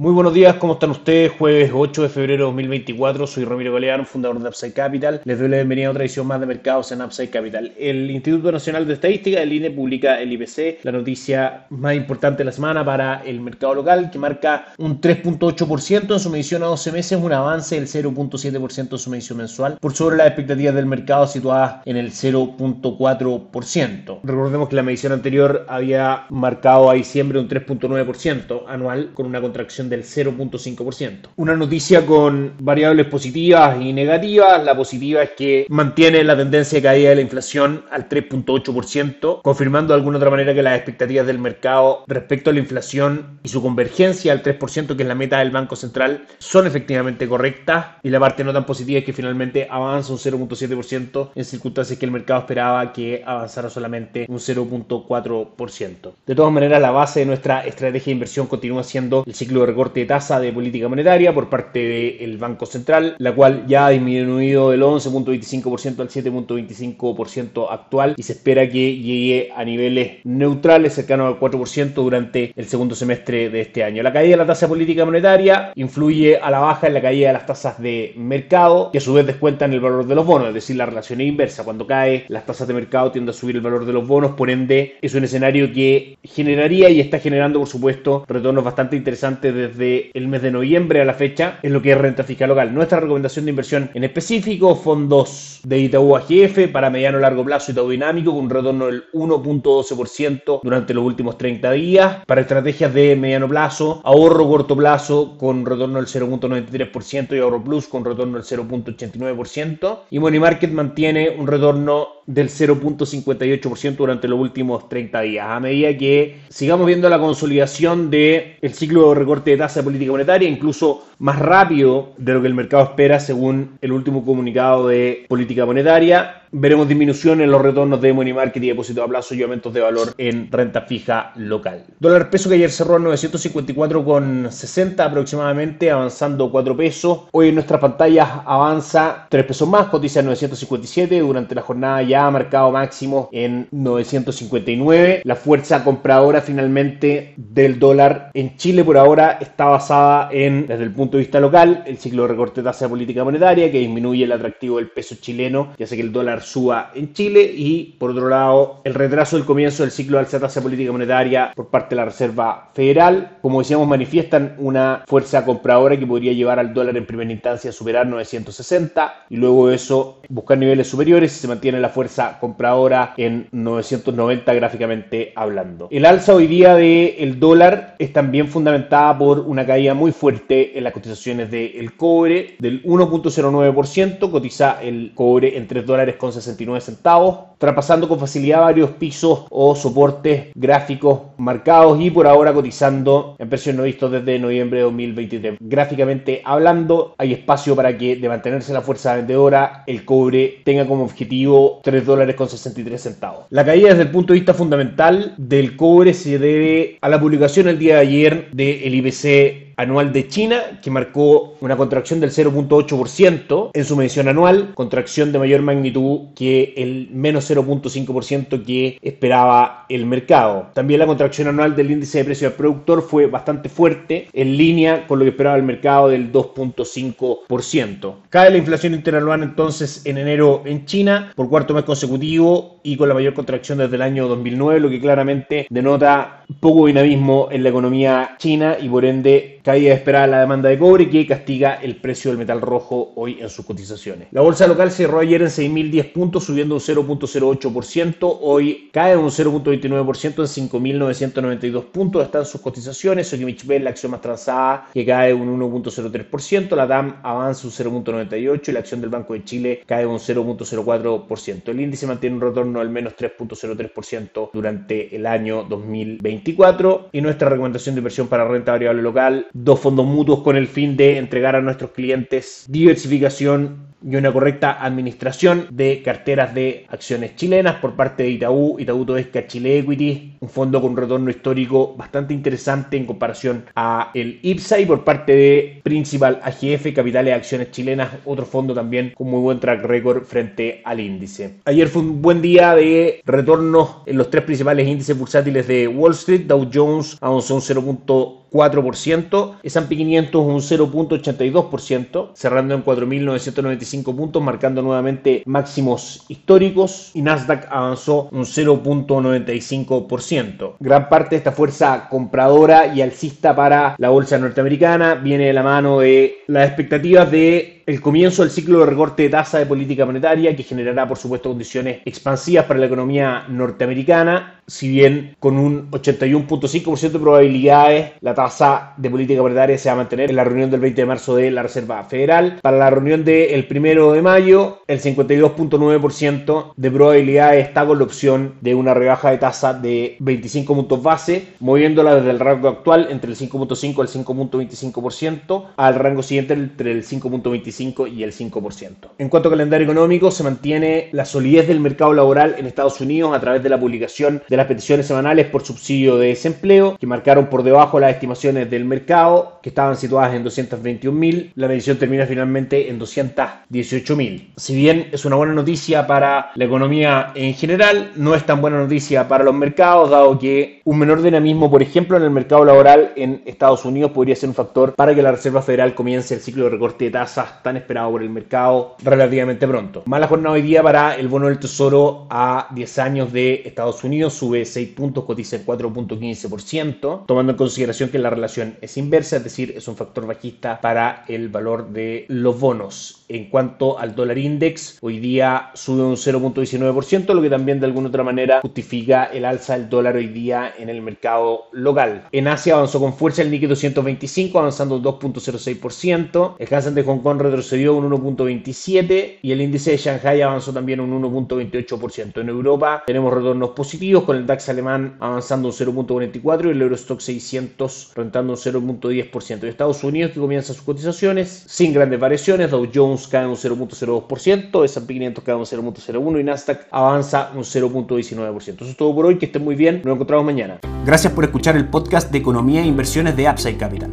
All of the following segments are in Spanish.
Muy buenos días, ¿cómo están ustedes? Jueves 8 de febrero de 2024, soy Ramiro Galeano, fundador de Upside Capital. Les doy la bienvenida a otra edición más de mercados en Upside Capital. El Instituto Nacional de Estadística, el INE, publica el IPC, la noticia más importante de la semana para el mercado local, que marca un 3.8% en su medición a 12 meses, un avance del 0.7% en su medición mensual, por sobre las expectativas del mercado situadas en el 0.4%. Recordemos que la medición anterior había marcado a diciembre un 3.9% anual, con una contracción del 0.5%. Una noticia con variables positivas y negativas. La positiva es que mantiene la tendencia de caída de la inflación al 3.8%, confirmando de alguna otra manera que las expectativas del mercado respecto a la inflación y su convergencia al 3%, que es la meta del Banco Central, son efectivamente correctas. Y la parte no tan positiva es que finalmente avanza un 0.7% en circunstancias que el mercado esperaba que avanzara solamente un 0.4%. De todas maneras, la base de nuestra estrategia de inversión continúa siendo el ciclo de corte de tasa de política monetaria por parte del Banco Central, la cual ya ha disminuido del 11.25% al 7.25% actual y se espera que llegue a niveles neutrales cercanos al 4% durante el segundo semestre de este año. La caída de la tasa política monetaria influye a la baja en la caída de las tasas de mercado, que a su vez descuentan el valor de los bonos, es decir, la relación es inversa. Cuando cae las tasas de mercado tiende a subir el valor de los bonos, por ende es un escenario que generaría y está generando, por supuesto, retornos bastante interesantes desde desde el mes de noviembre a la fecha en lo que es renta fija local. Nuestra recomendación de inversión en específico, fondos de Itaú AGF para mediano largo plazo Itaú Dinámico con un retorno del 1.12% durante los últimos 30 días. Para estrategias de mediano plazo, ahorro corto plazo con retorno del 0.93% y ahorro plus con retorno del 0.89%. Y Money Market mantiene un retorno del 0.58% durante los últimos 30 días. A medida que sigamos viendo la consolidación del el ciclo de recorte de tasa de política monetaria, incluso más rápido de lo que el mercado espera según el último comunicado de política monetaria, veremos disminución en los retornos de money market y depósitos a plazo y aumentos de valor en renta fija local. Dólar peso que ayer cerró en 954,60 aproximadamente, avanzando 4 pesos. Hoy en nuestras pantallas avanza 3 pesos más, cotiza en 957. Durante la jornada ya ha marcado máximo en 959. La fuerza compradora finalmente del dólar en Chile por ahora está basada en, desde el punto de vista local, el ciclo de recorte de tasa de política monetaria que disminuye el atractivo del peso chileno y hace que el dólar suba en Chile y por otro lado el retraso del comienzo del ciclo de alza tasa política monetaria por parte de la Reserva Federal. Como decíamos, manifiestan una fuerza compradora que podría llevar al dólar en primera instancia a superar 960 y luego de eso buscar niveles superiores y se mantiene la fuerza compradora en 990 gráficamente hablando. El alza hoy día del dólar es también fundamentada por una caída muy fuerte en las cotizaciones del cobre del 1.09%, cotiza el cobre en 3 dólares con 69 centavos, traspasando con facilidad varios pisos o soportes gráficos marcados y por ahora cotizando en precios no vistos desde noviembre de 2023. Gráficamente hablando, hay espacio para que de mantenerse la fuerza vendedora, el cobre tenga como objetivo 3 dólares con 63 centavos. La caída desde el punto de vista fundamental del cobre se debe a la publicación el día de ayer del IBC anual de China, que marcó una contracción del 0.8% en su medición anual, contracción de mayor magnitud que el menos 0.5% que esperaba el mercado. También la contracción anual del índice de precio del productor fue bastante fuerte, en línea con lo que esperaba el mercado del 2.5%. Cae la inflación interanual entonces en enero en China por cuarto mes consecutivo y con la mayor contracción desde el año 2009, lo que claramente denota poco dinamismo en la economía china y por ende caída esperada la demanda de cobre que castiga el precio del metal rojo hoy en sus cotizaciones. La bolsa local cerró ayer en 6.010 puntos, subiendo un 0.08%. Hoy cae un 0.29% en 5.992 puntos. Están sus cotizaciones. Sokimich Bell, la acción más transada, que cae un 1.03%. La DAM avanza un 0.98% y la acción del Banco de Chile cae un 0.04%. El índice mantiene un retorno al menos 3.03% durante el año 2024. Y nuestra recomendación de inversión para renta variable local dos fondos mutuos con el fin de entregar a nuestros clientes diversificación y una correcta administración de carteras de acciones chilenas por parte de Itaú, Itaú Toesca Chile Equity, un fondo con retorno histórico bastante interesante en comparación a el IPSA y por parte de Principal AGF, Capitales Acciones Chilenas, otro fondo también con muy buen track record frente al índice. Ayer fue un buen día de retornos en los tres principales índices bursátiles de Wall Street, Dow Jones avanzó un 0. 4%, S&P 500 un 0.82%, cerrando en 4.995 puntos, marcando nuevamente máximos históricos y Nasdaq avanzó un 0.95%. Gran parte de esta fuerza compradora y alcista para la bolsa norteamericana viene de la mano de las expectativas de el comienzo del ciclo de recorte de tasa de política monetaria que generará por supuesto condiciones expansivas para la economía norteamericana, si bien con un 81.5% de probabilidades la tasa de política monetaria se va a mantener en la reunión del 20 de marzo de la Reserva Federal. Para la reunión del 1 de mayo, el 52.9% de probabilidades está con la opción de una rebaja de tasa de 25 puntos base, moviéndola desde el rango actual entre el 5.5 al 5.25% al rango siguiente entre el 5.25 y el 5%. En cuanto a calendario económico, se mantiene la solidez del mercado laboral en Estados Unidos a través de la publicación de las peticiones semanales por subsidio de desempleo, que marcaron por debajo las estimaciones del mercado que estaban situadas en 221.000. La medición termina finalmente en 218.000. Si bien es una buena noticia para la economía en general, no es tan buena noticia para los mercados, dado que un menor dinamismo, por ejemplo, en el mercado laboral en Estados Unidos podría ser un factor para que la Reserva Federal comience el ciclo de recorte de tasas tan esperado por el mercado relativamente pronto. Mala jornada hoy día para el bono del Tesoro a 10 años de Estados Unidos, sube 6 puntos, cotiza en 4.15%, tomando en consideración que la relación es inversa, es decir, es un factor bajista para el valor de los bonos. En cuanto al dólar index, hoy día sube un 0.19%, lo que también de alguna otra manera justifica el alza del dólar hoy día en el mercado local. En Asia avanzó con fuerza el Nikkei 225, avanzando un 2.06%. El Hansen de Hong Kong retrocedió un 1.27% y el índice de Shanghai avanzó también un 1.28%. En Europa tenemos retornos positivos con el DAX alemán avanzando un 0.44% y el Eurostock 600 rentando un 0.10%. Y Estados Unidos que comienza sus cotizaciones sin grandes variaciones, Dow Jones cae un 0.02%, S&P 500 cae un 0.01% y Nasdaq avanza un 0.19%. Eso es todo por hoy, que estén muy bien, nos encontramos mañana. Gracias por escuchar el podcast de Economía e Inversiones de Upside Capital.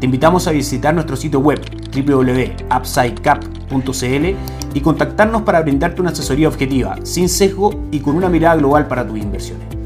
Te invitamos a visitar nuestro sitio web www.upsidecap.cl y contactarnos para brindarte una asesoría objetiva, sin sesgo y con una mirada global para tus inversiones.